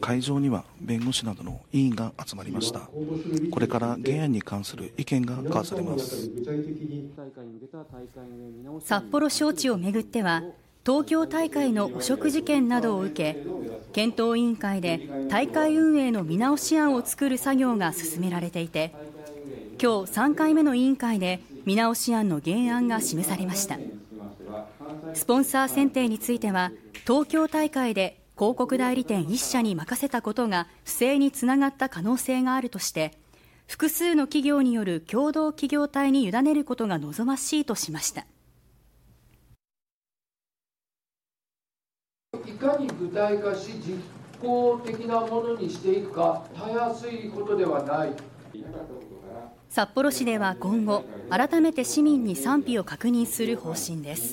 会場には弁護士などの委員が集まりました。これから原案に関する意見が交わされます。札幌招致をめぐっては東京大会の汚職事件などを受け検討委員会で大会運営の見直し案を作る作業が進められていて今日3回目の委員会で見直し案の原案が示されました。スポンサー選定については東京大会で広告代理店1社に任せたことが不正につながった可能性があるとして複数の企業による共同企業体に委ねることが望ましいとしました。いかに具体化し実効的なものにしていくかたやすいことではない。札幌市では今後改めて市民に賛否を確認する方針です